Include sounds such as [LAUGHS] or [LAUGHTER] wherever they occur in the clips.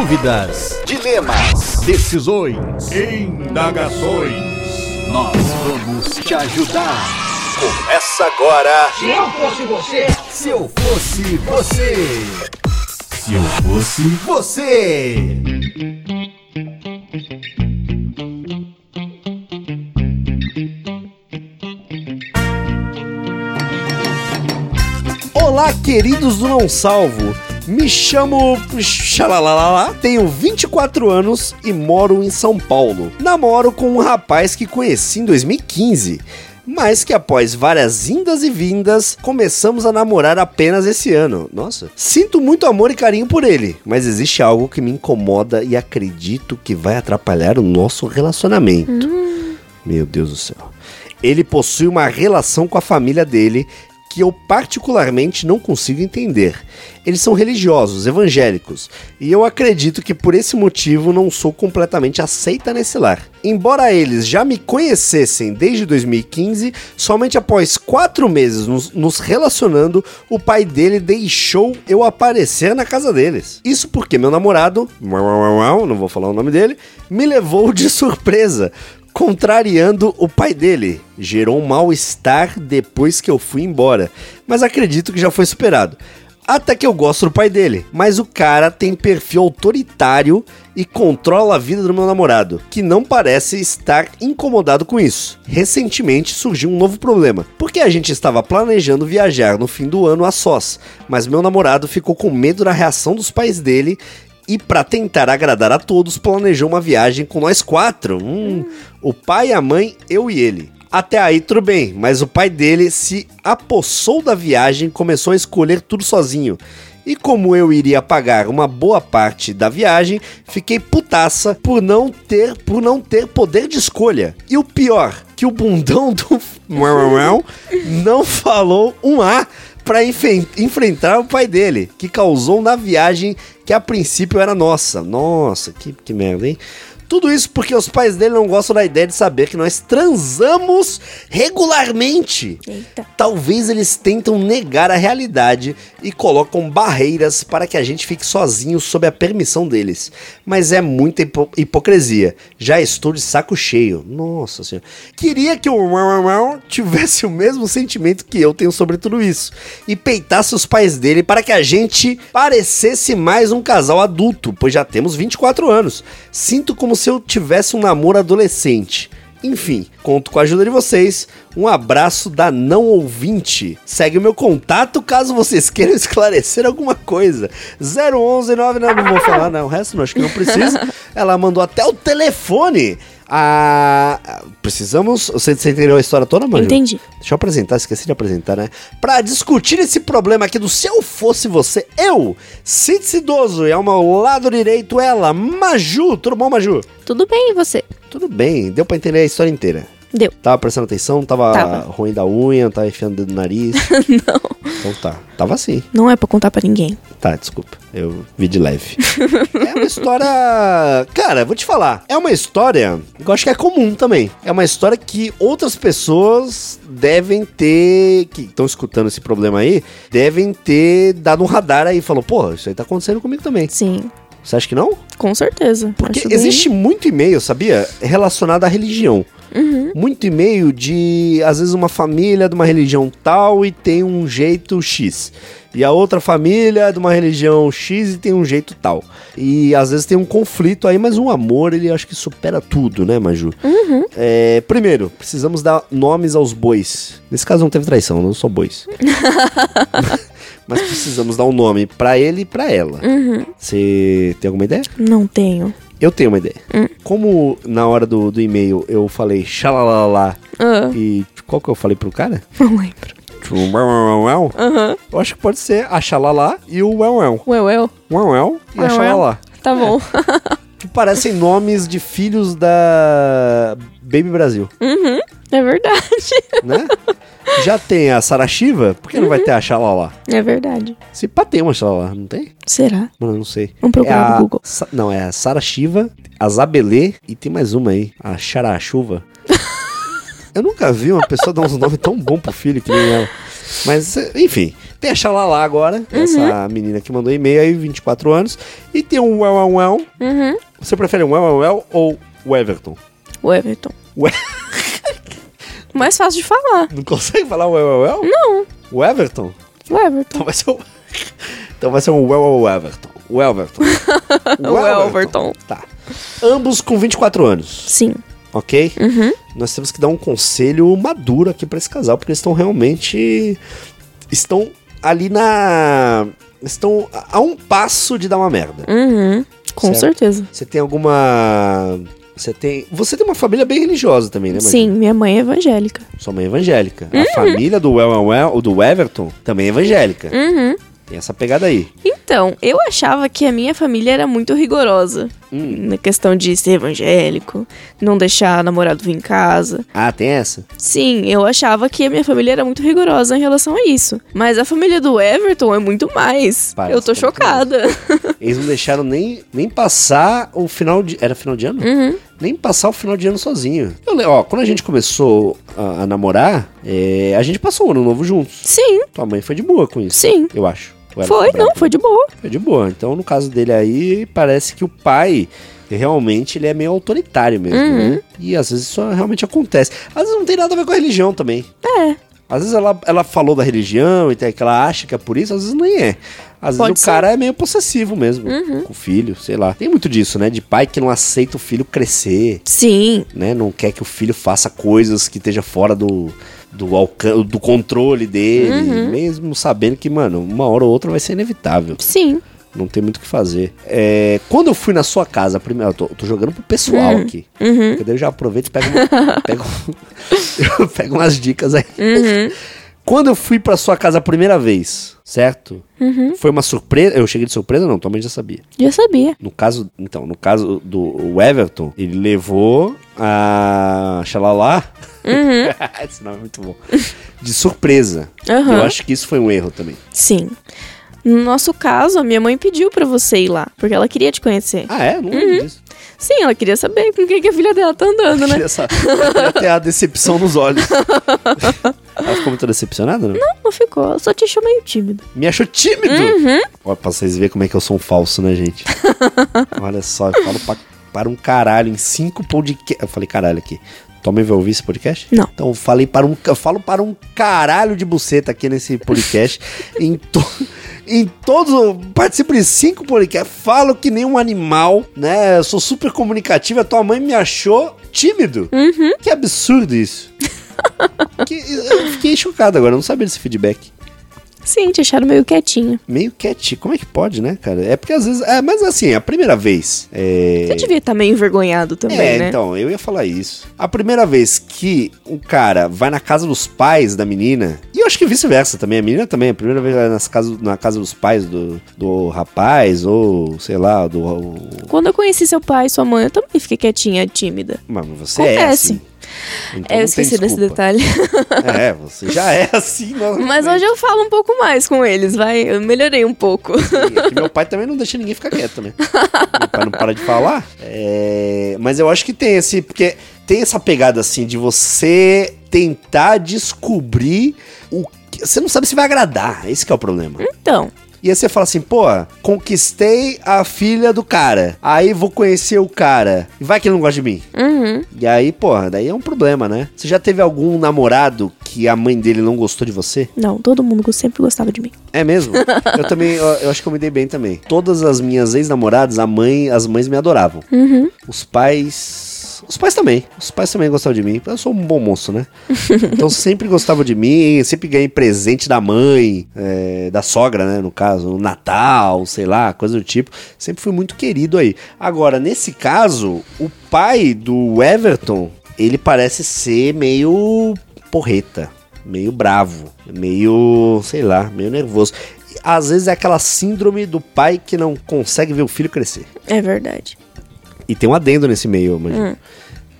Dúvidas, Dilemas, decisões. Indagações. Nós vamos te ajudar. começa agora. Se eu fosse você. Se eu fosse Você. Olá, queridos do Não Salvo. Me chamo Xalalalá, tenho 24 anos e moro em São Paulo. Namoro com um rapaz que conheci em 2015, mas que após várias indas e vindas, começamos a namorar apenas esse ano. Nossa. Sinto muito amor e carinho por ele, mas existe algo que me incomoda e acredito que vai atrapalhar o nosso relacionamento. Meu Deus do céu. Ele possui uma relação com a família dele que eu particularmente não consigo entender. Eles são religiosos, evangélicos, e eu acredito que por esse motivo não sou completamente aceita nesse lar. Embora eles já me conhecessem desde 2015, somente após quatro meses nos, nos relacionando, o pai dele deixou eu aparecer na casa deles. Isso porque meu namorado, não vou falar o nome dele, me levou de surpresa contrariando o pai dele. Gerou um mal-estar depois que eu fui embora, mas acredito que já foi superado. Até que eu gosto do pai dele, mas o cara tem perfil autoritário e controla a vida do meu namorado, que não parece estar incomodado com isso. Recentemente surgiu um novo problema, porque a gente estava planejando viajar no fim do ano a sós, mas meu namorado ficou com medo da reação dos pais dele e para tentar agradar a todos, planejou uma viagem com nós quatro. Hum, o pai, a mãe, eu e ele. Até aí tudo bem, mas o pai dele se apossou da viagem e começou a escolher tudo sozinho. E como eu iria pagar uma boa parte da viagem, fiquei putaça por não ter, por não ter poder de escolha. E o pior, que o bundão do [LAUGHS] não falou um A para enfrentar o pai dele, que causou na viagem que a princípio era nossa. Nossa, que, que merda, hein? Tudo isso porque os pais dele não gostam da ideia de saber que nós transamos regularmente. Eita. Talvez eles tentam negar a realidade e colocam barreiras para que a gente fique sozinho sob a permissão deles. Mas é muita hipo hipocrisia. Já estou de saco cheio. Nossa senhora. Queria que o tivesse o mesmo sentimento que eu tenho sobre tudo isso e peitasse os pais dele para que a gente parecesse mais um casal adulto, pois já temos 24 anos. Sinto como se eu tivesse um namoro adolescente. Enfim, conto com a ajuda de vocês. Um abraço da não ouvinte. Segue o meu contato caso vocês [LAUGHS] queiram esclarecer alguma coisa. 011 99, não vou falar, não. O resto não, acho que não precisa. [LAUGHS] Ela mandou até o telefone. Ah, precisamos. Você, você entendeu a história toda, mano? Entendi. Deixa eu apresentar, esqueci de apresentar, né? Pra discutir esse problema aqui do Se Eu Fosse Você, eu, Cid Cidoso, e ao meu lado direito ela, Maju. Tudo bom, Maju? Tudo bem, e você? Tudo bem, deu pra entender a história inteira. Deu. Tava prestando atenção, tava, Tava. ruim da unha, tava enfiando o dedo no nariz. [LAUGHS] Não. Então tá, tava assim. Não é pra contar pra ninguém. Tá, desculpa, eu vi de leve. [LAUGHS] é uma história. Cara, vou te falar. É uma história que eu acho que é comum também. É uma história que outras pessoas devem ter. que estão escutando esse problema aí, devem ter dado um radar aí e falou: pô, isso aí tá acontecendo comigo também. Sim, Você acha que não? com certeza. Porque Acho bem- existe muito e-mail, sabia? Relacionado à religião. Uhum. Muito e-mail de, às vezes, uma família de uma religião tal e tem um jeito X. E a outra família é de uma religião X e tem um jeito tal. E às vezes tem um conflito aí, mas um amor, ele acho que supera tudo, né, Maju? Uhum. É, primeiro, precisamos dar nomes aos bois. Nesse caso não teve traição, não são bois. [LAUGHS] mas precisamos dar um nome pra ele e pra ela. Uhum. Você tem alguma ideia? Não tenho. Eu tenho uma ideia. Hum. Como na hora do, do e-mail eu falei xalalala e qual que eu falei pro cara? [LAUGHS] não lembro. Aham. Eu acho que pode ser a xalalá e o uéu uéu. Ué, ué. Uéu uéu e a Uéu, uéu. xalalá. Tá bom. [LAUGHS] Que parecem nomes de filhos da Baby Brasil, uhum. É verdade. né? [LAUGHS] Já tem a Sarashiva, por que não Uhum. vai ter a xalalá? É verdade. Se pá, tem uma xalalá, não tem? Será? Mano, eu não sei. Vamos procurar é a, no Google. Sa- Não, é a Sarashiva, a Zabelê e tem mais uma aí, a Xarachuva. [LAUGHS] eu nunca vi uma pessoa dar uns nomes tão bons pro filho que nem ela. Mas, enfim, tem a Xalala agora, essa menina que mandou e-mail aí, 24 anos. E tem um Well Well Well. Uhum. Você prefere um Well Well Well ou o Everton? O Everton. Ué, [LAUGHS] Mais fácil de falar. não consegue falar o Well Well Well? Não. O Everton? O Everton. Então vai ser o... [LAUGHS] Então vai ser um Well Well Everton. O Everton. [LAUGHS] O Everton. Tá. Ambos com 24 anos, Sim. ok? Uhum. Nós temos que dar um conselho maduro aqui pra esse casal, porque eles estão realmente... Estão ali na... Estão a um passo de dar uma merda. Uhum. Com Certo. certeza. Você tem alguma... Você tem... Você tem uma família bem religiosa também, né, Marisa? Sim, minha mãe é evangélica. Sua mãe é evangélica. Uhum. A família do Well, well, well, do Everton também é evangélica. Uhum. Tem essa pegada aí. Então, eu achava que a minha família era muito rigorosa. Hum. Na questão de ser evangélico, não deixar namorado vir em casa. Ah, tem essa? Sim, eu achava que a minha família era muito rigorosa em relação a isso. Mas a família do Everton é muito mais. Parece eu tô chocada. [LAUGHS] Eles não deixaram nem, nem passar o final de... Era final de ano? Uhum. Nem passar o final de ano sozinho. Eu, ó, quando a gente começou a, a namorar, é, a gente passou o ano novo juntos. Sim, Tua mãe foi de boa com isso. sim. Eu acho. Foi, não, foi de boa. Foi de boa. Então, no caso dele aí, parece que o pai realmente ele é meio autoritário mesmo, Uhum. né? E às vezes isso realmente acontece. Às vezes não tem nada a ver com a religião também. É. Às vezes ela, ela falou da religião e tem que ela acha que é por isso, às vezes nem é. Às Pode vezes o ser. cara é meio possessivo mesmo com o filho, sei lá. Tem muito disso, né? De pai que não aceita o filho crescer, Sim, né? Não quer que o filho faça coisas que esteja fora do, do, do controle dele, Uhum. mesmo sabendo que, mano, uma hora ou outra vai ser inevitável. sim. Não tem muito o que fazer. É, quando eu fui na sua casa, primeiro, eu tô, eu tô jogando pro pessoal Hum. aqui. Uhum. Porque daí eu já aproveito e pego, uma- [LAUGHS] pego, eu [LAUGHS] pego umas dicas aí. Uhum. Quando eu fui pra sua casa a primeira vez, certo? Uhum. Foi uma surpresa. Eu cheguei de surpresa, não, tua mãe já sabia. Já sabia. No caso, então, no caso do Everton, ele levou a Xalala. Uhum. [LAUGHS] Esse nome é muito bom. De surpresa. Aham. Eu acho que isso foi um erro também. Sim. No nosso caso, a minha mãe pediu pra você ir lá, porque ela queria te conhecer. Ah, é? Não Uhum. lembro disso. Sim, ela queria saber com quem que a filha dela tá andando, né? Queria sa- queria ter a decepção nos olhos. [LAUGHS] Ela ficou muito decepcionada, não? Não, não ficou. Ela só te achou meio tímido. Me achou tímido. Uhum. Olha, pra vocês verem como é que eu sou um falso, né, gente? [LAUGHS] Olha só, eu falo pra, para um caralho em cinco podcasts. Eu falei caralho aqui. Tomem vai ouvir esse podcast? Não. Então eu falei para um, eu falo para um caralho de buceta aqui nesse podcast. [LAUGHS] em, to, em todos, participo de cinco podcasts, falo que nem um animal, né? Eu sou super comunicativo. A tua mãe me achou tímido. Uhum. Que absurdo isso. [LAUGHS] Que- eu fiquei chocado agora, eu não sabia desse feedback Sim, te acharam meio quietinho. meio quietinho. Como é que pode, né, cara? É porque às vezes. É, mas assim, a primeira vez. É... Você devia estar meio envergonhado também, É, né? então, eu ia falar isso. A primeira vez que o cara vai na casa dos pais da menina, e eu acho que vice-versa também, a menina também, a primeira vez vai nas casa, na casa dos pais do, do rapaz, ou sei lá, do. o- Quando eu conheci seu pai e sua mãe, eu também fiquei quietinha, tímida. Mas você é Acontece. assim. Então É, eu esqueci desse detalhe. [LAUGHS] É, você já é assim, não. Mas hoje eu falo um pouco mais com eles, vai. Eu melhorei um pouco. Aqui meu pai também não deixa ninguém ficar quieto, né? meu pai não para de falar. É, Mas eu acho que tem esse. Porque tem essa pegada assim de você tentar descobrir o que. Você não sabe se vai agradar. Esse que é o problema. Então, E aí você fala assim, pô, conquistei a filha do cara. Aí vou conhecer o cara. E vai que ele não gosta de mim. uhum. E aí, porra, daí é um problema, né? Você já teve algum namorado que a mãe dele não gostou de você? Não, todo mundo sempre gostava de mim. É mesmo? [LAUGHS] eu também, eu, eu acho que eu me dei bem também. Todas as minhas ex-namoradas, a mãe, as mães me adoravam. Uhum. Os pais. Os pais também. Os pais também gostavam de mim. Eu sou um bom moço, né? [LAUGHS] então sempre gostavam de mim. Sempre ganhei presente da mãe, é, da sogra, né? No caso, no Natal, sei lá, coisa do tipo. Sempre fui muito querido aí. Agora, nesse caso, o pai do Everton, ele parece ser meio porreta. Meio bravo, meio, sei lá, meio nervoso. Às vezes é aquela síndrome do pai que não consegue ver o filho crescer. É verdade. E tem um adendo nesse meio, imagino. Hum.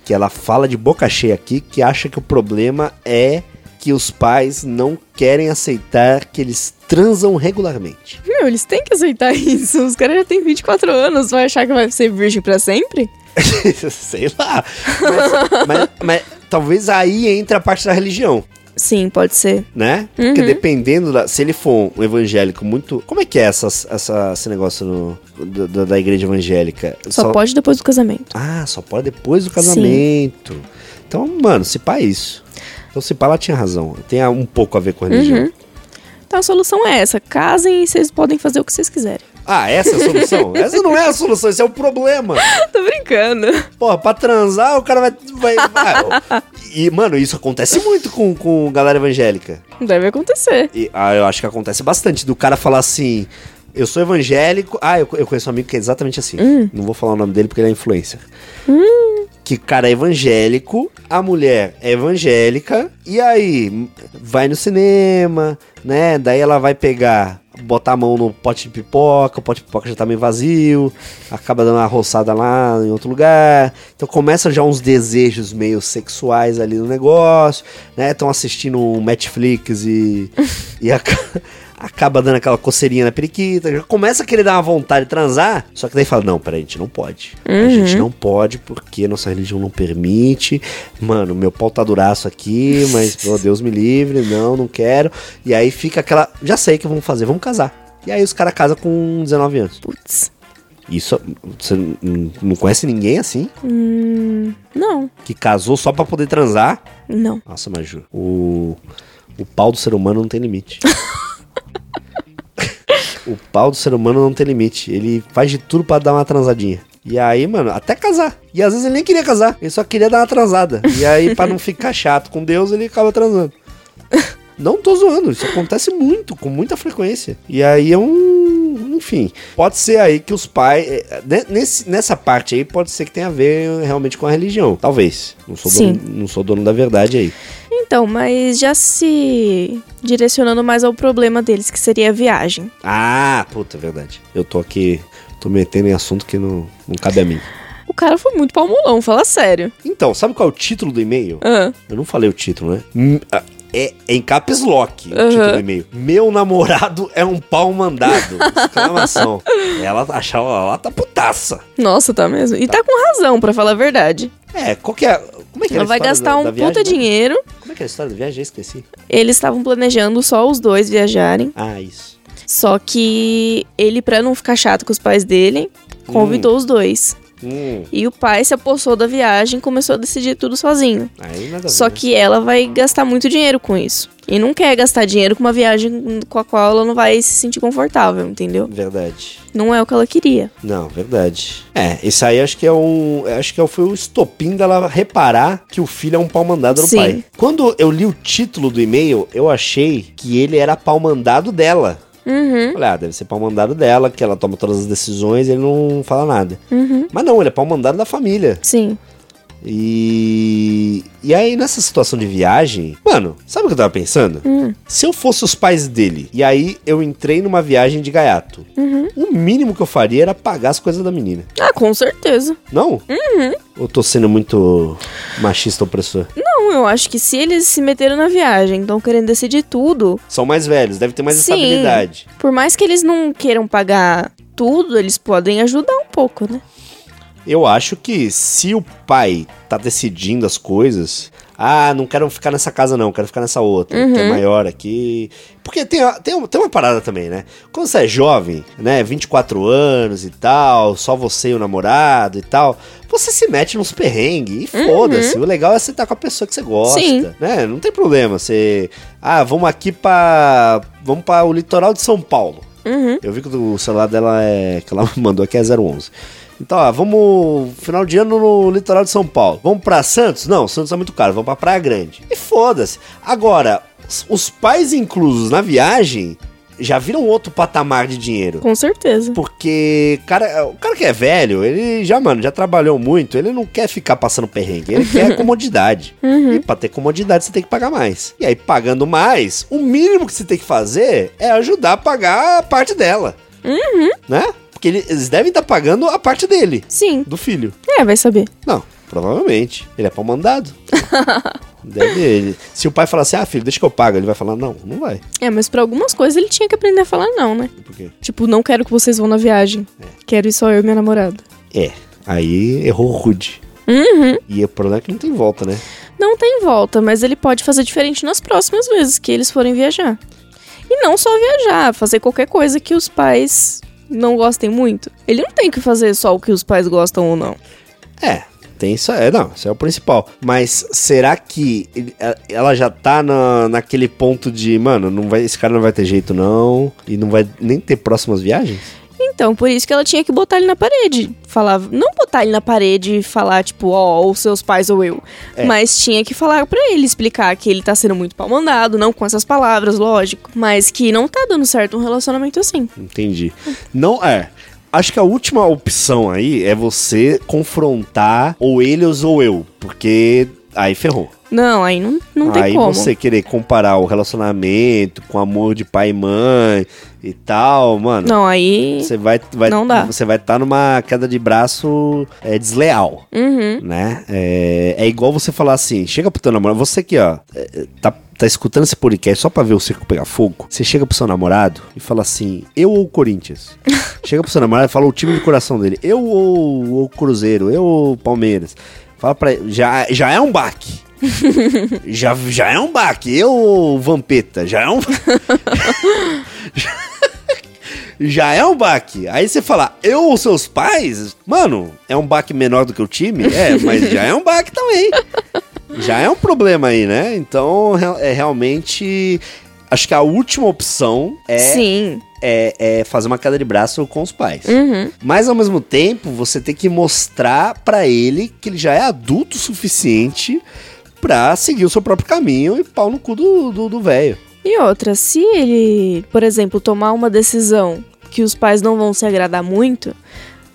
Que ela fala de boca cheia aqui que acha que o problema é que os pais não querem aceitar que eles transam regularmente. Meu, eles têm que aceitar isso. Os caras já têm 24 anos, vai achar que vai ser virgem pra sempre? [LAUGHS] Sei lá. Mas, mas- mas talvez aí entre a parte da religião. Sim, pode ser. né? Porque dependendo da. Se ele for um evangélico muito. Como é que é essa, essa, esse negócio no, da- da, igreja evangélica? Só, pode depois do casamento. Ah, só pode depois do casamento. Então, mano, se pá é isso. Então, se pá, ela tinha razão. Tem um pouco a ver com a religião. Uhum. Então a solução é essa: casem e vocês podem fazer o que vocês quiserem. Ah, essa é a solução? [LAUGHS] essa não é a solução, esse é o problema. Tô brincando. Porra, pra transar, o cara vai. vai, vai. E, mano, isso acontece muito com, com galera evangélica. Deve acontecer. E, ah, eu acho que acontece bastante. Do cara falar assim. Eu sou evangélico. Ah, eu, eu conheço um amigo que é exatamente assim. Não vou falar o nome dele porque ele é influencer. Que o cara é evangélico, a mulher é evangélica, e aí vai no cinema, né? Daí ela vai pegar, botar a mão no pote de pipoca, o pote de pipoca já tá meio vazio, acaba dando uma roçada lá em outro lugar. Então começa já uns desejos meio sexuais ali no negócio, né? Estão assistindo um Netflix e, [LAUGHS] e aca- acaba dando aquela coceirinha na periquita, já começa a querer dar uma vontade de transar, só que daí fala, não, peraí, a gente não pode. A gente não pode porque nossa religião não permite. Mano, meu pau tá duraço aqui, mas, oh, Deus me livre, não, não quero. E aí fica aquela, já sei o que vamos fazer, vamos casar. E aí os caras casam com 19 anos. Putz. Isso, você não conhece ninguém assim? Hum. Não. Que casou só pra poder transar? Não. Nossa, Maju, o, o pau do ser humano não tem limite. [LAUGHS] o pau do ser humano não tem limite. Ele faz de tudo pra dar uma transadinha. E aí, mano, até casar. E às vezes ele nem queria casar, ele só queria dar uma transada. E aí, pra não ficar chato com Deus, ele acaba transando. [LAUGHS] Não tô zoando, isso acontece muito, com muita frequência. E aí é um. Enfim, pode ser aí que os pais. ne- Nesse, nessa parte aí, pode ser que tenha a ver realmente com a religião. Talvez. Não sou, Sim. dono, não sou dono da verdade aí. Então, mas já se direcionando mais ao problema deles, que seria a viagem. Ah, puta, é verdade. Eu tô aqui. Tô metendo em assunto que não, não cabe a mim. O cara foi muito palmolão, fala sério. Então, sabe qual é o título do e-mail? Ah, Eu não falei o título, né? Hum, É, é em caps lock o Aham. título do e-mail. Meu namorado é um pau mandado. Exclamação. [LAUGHS] ela achava, ela tá putaça. nossa, tá mesmo? E tá com razão, pra falar a verdade. É, qual que é. Como é que é Ela vai gastar da- um da viagem, puta né? dinheiro. Como é que é a história da viagem? Já esqueci. Eles estavam planejando só os dois viajarem. Ah, isso. Só que ele, pra não ficar chato com os pais dele, convidou os dois. Hum, E o pai se apossou da viagem e começou a decidir tudo sozinho. ver, Só né? que ela vai gastar muito dinheiro com isso. E não quer gastar dinheiro com uma viagem com a qual ela não vai se sentir confortável, entendeu? Verdade. Não é o que ela queria. Não, verdade. É, isso aí acho que é um. Acho que foi o estopim dela reparar que o filho é um pau mandado do Sim. pai. Quando eu li o título do e-mail, eu achei que ele era pau mandado dela. Uhum, Falei, ah, deve ser pau mandado dela, que ela toma todas as decisões e ele não fala nada. uhum. Mas não, ele é pau mandado da família. Sim. E. E aí, nessa situação de viagem, mano, sabe o que eu tava pensando? Hum. Se eu fosse os pais dele e aí eu entrei numa viagem de gaiato, Uhum. o mínimo que eu faria era pagar as coisas da menina. Ah, com certeza. Não? Uhum. Ou tô sendo muito machista opressor? Não, eu acho que se eles se meteram na viagem, estão querendo decidir tudo, São mais velhos, deve ter mais Sim. estabilidade. por mais que eles não queiram pagar tudo, eles podem ajudar um pouco, né? Eu acho que se o pai tá decidindo as coisas. Ah, não quero ficar nessa casa, não, quero ficar nessa outra, que é maior aqui. Porque tem, tem, uma- tem uma parada também, né? Quando você é jovem, né? 24 anos e tal, só você e o namorado e tal, você se mete nos perrengues e foda-se. O legal é você estar com a pessoa que você gosta, Sim. né? Não tem problema. Você. Ah, vamos aqui pra. Vamos para o litoral de São Paulo. Uhum. Eu vi que o celular dela é. que ela [LAUGHS] mandou aqui é 011. Então, ó, vamos. Final de ano no litoral de São Paulo. Vamos pra Santos? Não, Santos é muito caro. Vamos pra Praia Grande. E foda-se. Agora, os- pais inclusos na viagem já viram outro patamar de dinheiro. Com certeza. Porque cara, o cara que é velho, ele já, mano, já trabalhou muito, ele não quer ficar passando perrengue, ele quer [LAUGHS] comodidade. E pra ter comodidade você tem que pagar mais. E aí, pagando mais, o mínimo que você tem que fazer é ajudar a pagar a parte dela. Né? Porque ele- eles devem estar pagando a parte dele, Sim. do filho. É, vai saber. Não, provavelmente. Ele é pau mandado. [LAUGHS] Deve ele. Se o pai falar assim, ah, filho, deixa que eu pago, ele vai falar, não, não vai. É, mas pra algumas coisas ele tinha que aprender a falar não, né? Por quê? Tipo, não quero que vocês vão na viagem. Quero ir só eu e minha namorada. É. Aí errou rude. Uhum. E o problema é que não tem volta, né? Não tem volta, mas ele pode fazer diferente nas próximas vezes que eles forem viajar. E não só viajar, fazer qualquer coisa que os pais não gostem muito. Ele não tem que fazer só o que os pais gostam ou não. É, tem isso. É, não, isso é o principal. Mas será que ela já tá na, naquele ponto de, mano, não vai, esse cara não vai ter jeito, não. E não vai nem ter próximas viagens? Então, por isso que ela tinha que botar ele na parede. Falar, não botar ele na parede e falar, tipo, ó, ou seus pais ou eu. É. Mas tinha que falar pra ele, explicar que ele tá sendo muito pau mandado, não com essas palavras, lógico. Mas que não tá dando certo um relacionamento assim. Entendi. Não, é. Acho que a última opção aí é você confrontar ou eles ou eu. Porque aí ferrou. Não, aí não, não tem aí como. você querer comparar o relacionamento com amor de pai e mãe e tal, mano. Não, aí. Você vai, vai, Não dá. Você vai estar numa queda de braço é, desleal, Uhum. né? É, é igual você falar assim, chega pro teu namorado, você aqui, ó, é, tá, tá escutando esse podcast só pra ver o circo pegar fogo, você chega pro seu namorado e fala assim, eu ou o Corinthians? [LAUGHS] chega pro seu namorado e fala o time do coração dele, eu ou o Cruzeiro, eu ou o Palmeiras? Fala pra ele, já, já é um baque. [LAUGHS] já, já é um baque. Eu, Vampeta, já é um. [LAUGHS] já é um baque. Aí você fala, eu ou seus pais? Mano, é um baque menor do que o time? É, mas já é um baque também. Já é um problema aí, né? Então, é realmente. Acho que a última opção é, Sim. é, é fazer uma queda de braço com os pais. Uhum. Mas ao mesmo tempo, você tem que mostrar pra ele que ele já é adulto o suficiente pra seguir o seu próprio caminho e pau no cu do do- do velho. E outra, se ele, por exemplo, tomar uma decisão que os pais não vão se agradar muito,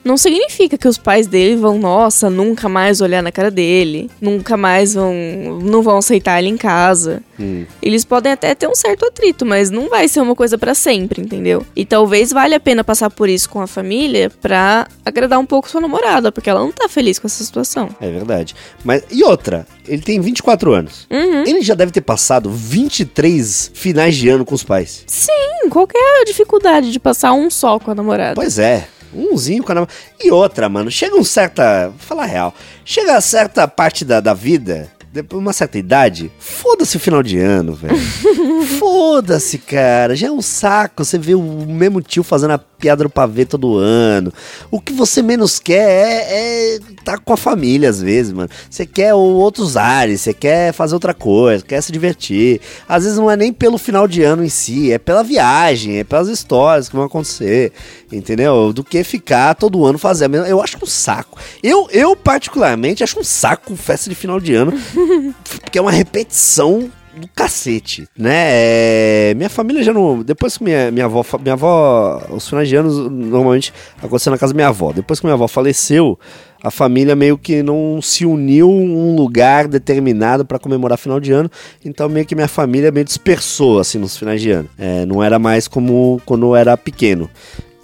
não significa que os pais dele vão, nossa, nunca mais olhar na cara dele, nunca mais vão, não vão aceitar ele em casa. Hum. Eles podem até ter um certo atrito, mas não vai ser uma coisa pra sempre, entendeu? E talvez valha a pena passar por isso com a família pra agradar um pouco sua namorada, porque ela não tá feliz com essa situação. É verdade. Mas e outra, ele tem 24 anos. Uhum. Ele já deve ter passado 23 finais de ano com os pais. Sim, qual é a dificuldade de passar um só com a namorada? Pois é. Umzinho com a nam- E outra, mano, chega um certa. Vou falar a real. Chega a certa parte da, da vida, depois de uma certa idade, foda-se o final de ano, velho. [LAUGHS] foda-se, cara. Já é um saco você ver o mesmo tio fazendo a piada do pavê todo ano. O que você menos quer é, é tá com a família, às vezes, mano. Você quer outros ares, você quer fazer outra coisa, quer se divertir. Às vezes não é nem pelo final de ano em si, é pela viagem, é pelas histórias que vão acontecer, entendeu? Do que ficar todo ano fazendo. Eu acho um saco. Eu, eu particularmente, acho um saco festa de final de ano, [LAUGHS] porque é uma repetição do cacete, né? É, minha família já não. Depois que minha, minha avó. Minha avó. Os finais de anos normalmente aconteceu na casa da minha avó. Depois que minha avó faleceu, a família meio que não se uniu um lugar determinado para comemorar final de ano. Então meio que minha família meio dispersou assim nos finais de ano. É, não era mais como quando eu era pequeno.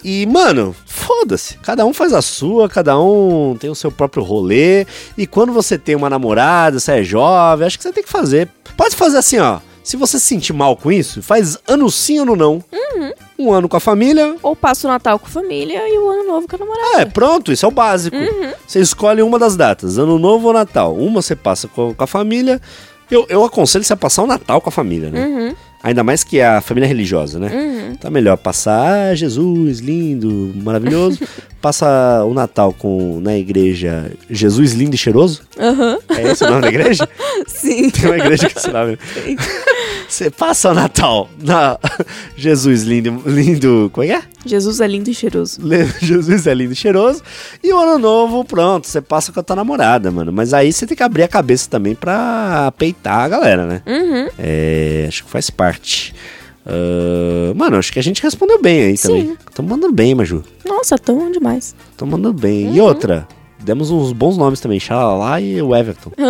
E, mano, foda-se. Cada um faz a sua, cada um tem o seu próprio rolê. E quando você tem uma namorada, você é jovem, acho que você tem que fazer. Pode fazer assim, ó. Se você se sentir mal com isso, faz ano sim, ano não. Um ano com a família. Ou passa o Natal com a família e o Ano Novo com a namorada. É, pronto, isso é o básico. Você escolhe uma das datas, ano novo ou Natal. Uma você passa com, com a família. Eu, eu aconselho você a passar o Natal com a família, né? Uhum, Ainda mais que é a família religiosa, né? uhum. Tá melhor passar ah, Jesus, lindo, maravilhoso. [LAUGHS] Passa o Natal com na igreja Jesus lindo e cheiroso. Aham. É esse o nome da igreja? [LAUGHS] Sim. Tem uma igreja que esse nome. Você passa o Natal na [LAUGHS] Jesus lindo, lindo, como é que é? Jesus é lindo e cheiroso. [LAUGHS] Jesus é lindo e cheiroso. E o ano novo, pronto, você passa com a tua namorada, mano. Mas aí você tem que abrir a cabeça também pra peitar a galera, né? Uhum. É, acho que faz parte. Ah, mano, acho que a gente respondeu bem aí Sim. também. Tô mandando bem, Maju. Nossa, tão demais. Tô mandando bem. Uhum. E outra, demos uns bons nomes também, Xalala e o Everton. [LAUGHS]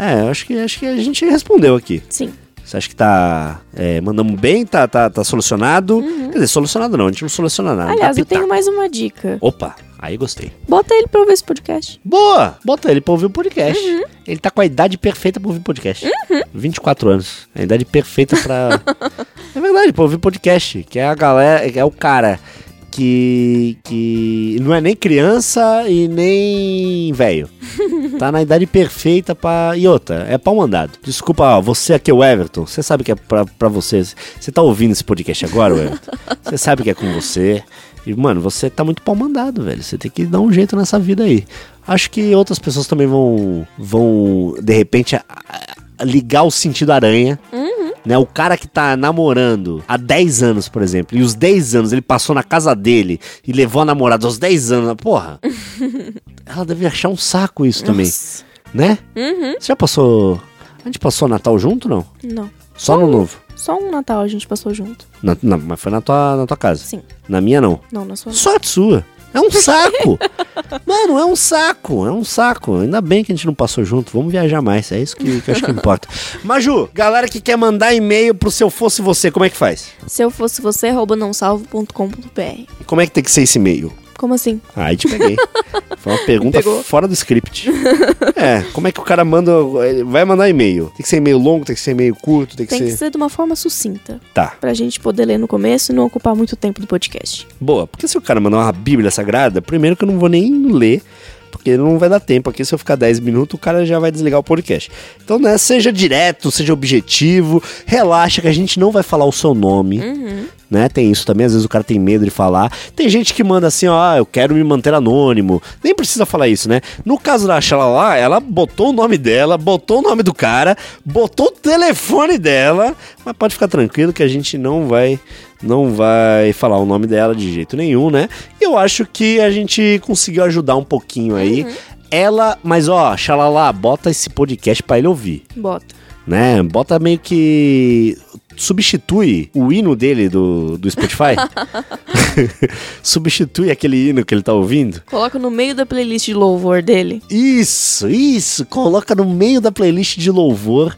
é, acho que, acho que a gente respondeu aqui. Sim. Você acha que tá. É, mandamos bem? Tá, tá, tá solucionado? Quer dizer, solucionado não, a gente não soluciona nada. Uhum. Aliás, dá eu tenho mais uma dica. Opa, aí gostei. Bota ele pra ouvir esse podcast. Boa! Bota ele pra ouvir o podcast. Uhum. Ele tá com a idade perfeita pra ouvir podcast. 24 anos. A idade perfeita pra. [LAUGHS] é verdade, pra ouvir podcast. Que é a galera. É o cara que. que não é nem criança e nem velho. Tá na idade perfeita pra. E outra, é pau mandado. Desculpa, ó, você aqui é o Everton. Você sabe que é pra, pra você. Você tá ouvindo esse podcast agora, Everton? Você sabe que é com você. E, mano, você tá muito pau mandado, velho. Você tem que dar um jeito nessa vida aí. Acho que outras pessoas também vão, vão de repente, a- a- ligar o sentido aranha. Né, o cara que tá namorando há 10 anos, por exemplo, e os 10 anos ele passou na casa dele e levou a namorada aos 10 anos, porra. [LAUGHS] ela deve achar um saco isso também, Nossa. né? Uhum. Você já passou. A gente passou Natal junto, não? Não. Só no novo. Só um Natal a gente passou junto. Na, na- mas foi na tua, na tua casa. Sim. Na minha, não. Não, na sua. Sorte sua. É um saco. [LAUGHS] Mano, é um saco. É um saco. Ainda bem que a gente não passou junto. Vamos viajar mais. É isso que, que eu acho que importa. [LAUGHS] Maju, galera que quer mandar e-mail pro Se Eu Fosse Você, como é que faz? Se eu fosse você, arroba nãosalvo.com.br. E como é que tem que ser esse e-mail? Como assim? Ah, aí te peguei. [LAUGHS] Foi uma pergunta fora do script. É, como é que o cara manda. ele Vai mandar e-mail? Tem que ser e-mail longo, tem que ser e-mail curto, tem que Tem que ser. ser de uma forma sucinta. Tá. Pra gente poder ler no começo e não ocupar muito tempo do podcast. Boa, porque se o cara mandar uma Bíblia Sagrada, primeiro que eu não vou nem ler, porque não vai dar tempo aqui. Se eu ficar 10 minutos, o cara já vai desligar o podcast. Então, né, seja direto, seja objetivo, relaxa que a gente não vai falar o seu nome. Né, tem isso também, às vezes o cara tem medo de falar. Tem gente que manda assim, ó, eu quero me manter anônimo. Nem precisa falar isso, né? No caso da Xalala, ela botou o nome dela, botou o nome do cara, botou o telefone dela, mas pode ficar tranquilo que a gente não vai não vai falar o nome dela de jeito nenhum, né? Eu acho que a gente conseguiu ajudar um pouquinho aí. Ela, mas ó, Xalala, bota esse podcast pra ele ouvir, Bota. né? Bota meio que substitui o hino dele do, do Spotify. [LAUGHS] [LAUGHS] substitui aquele hino que ele tá ouvindo. Coloca no meio da playlist de louvor dele. Isso, isso. Coloca no meio da playlist de louvor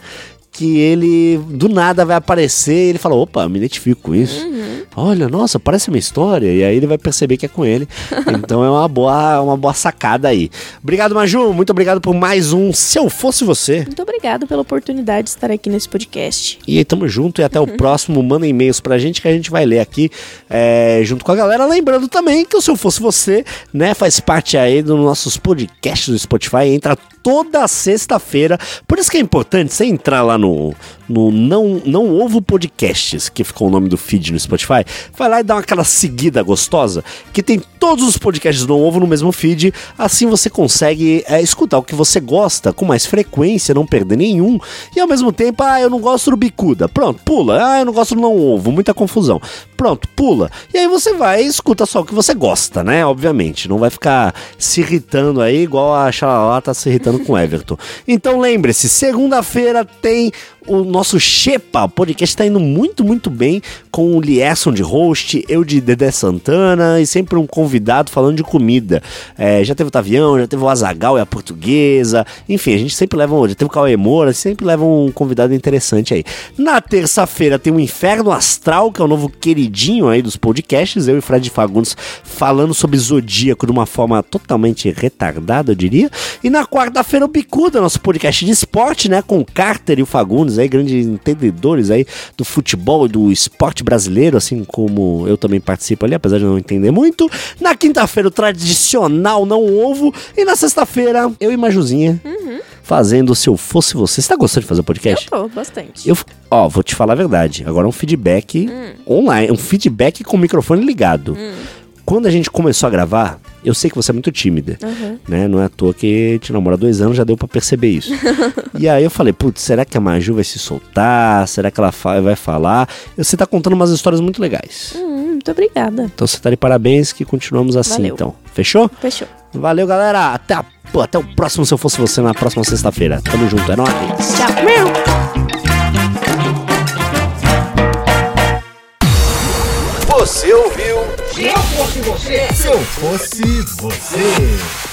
que ele do nada vai aparecer e ele fala: opa, me identifico com isso. Olha, nossa, parece uma história. E aí ele vai perceber que é com ele. [LAUGHS] então é uma boa, uma boa sacada aí. Obrigado, Maju. Muito obrigado por mais um Se Eu Fosse Você. Muito obrigada pela oportunidade de estar aqui nesse podcast. E aí, tamo junto e até o próximo. Manda e-mails pra gente que a gente vai ler aqui é, junto com a galera. Lembrando também que o Se Eu Fosse Você, né, faz parte aí dos nossos podcasts do Spotify. Entra toda sexta-feira. Por isso que é importante você entrar lá no, no não, não Ovo Podcasts, que ficou o nome do feed no Spotify. Vai lá e dá aquela seguida gostosa, que tem todos os podcasts do Não Ovo no mesmo feed. Assim você consegue é, escutar o que você gosta com mais frequência, não perder nenhum. E ao mesmo tempo, ah, eu não gosto do bicuda. Pronto, pula. Ah, eu não gosto do não ovo. Muita confusão. Pronto, pula. E aí você vai e escuta só o que você gosta, né? Obviamente. Não vai ficar se irritando aí, igual a Xalala tá se irritando com Everton. Então lembre-se, segunda-feira tem o nosso Xepa. O podcast tá indo muito, muito bem com o Lierson de host, eu de Dedé Santana e sempre um convidado falando de comida. É, já teve o Tavião, já teve o Azagal e a Portuguesa. Enfim, a gente sempre leva um. Já teve o Cauê Moura, sempre leva um convidado interessante aí. Na terça-feira tem o Inferno Astral, que é o novo queridinho aí dos podcasts. Eu e Fred Fagundes falando sobre zodíaco de uma forma totalmente retardada, eu diria. E na quarta-feira o Bicuda, nosso podcast de esporte, né? Com o Carter e o Fagundes aí, grandes entendedores aí do futebol e do esporte brasileiro, assim como eu também participo ali, apesar de não entender muito. Na quinta-feira o tradicional não ovo. E na sexta-feira eu e Majuzinha fazendo Se Eu Fosse Você. Você tá gostando de fazer podcast? Eu tô, bastante. Eu, ó, vou te falar a verdade. Agora um feedback online, um feedback com o microfone ligado. Quando a gente começou a gravar, eu sei que você é muito tímida, Uhum. né? Não é à toa que te namora há dois anos, já deu pra perceber isso. [LAUGHS] e aí eu falei, putz, será que a Maju vai se soltar? Será que ela vai falar? Você tá contando umas histórias muito legais. Hum, muito obrigada. Então você tá de parabéns que continuamos assim, Valeu. então. Fechou? Fechou. Valeu, galera. Até, a- pô, até o próximo Se Eu Fosse Você, na próxima sexta-feira. Tamo junto, é nóis. Tchau. Meu. Você ouviu? Se eu fosse você, Se eu fosse você.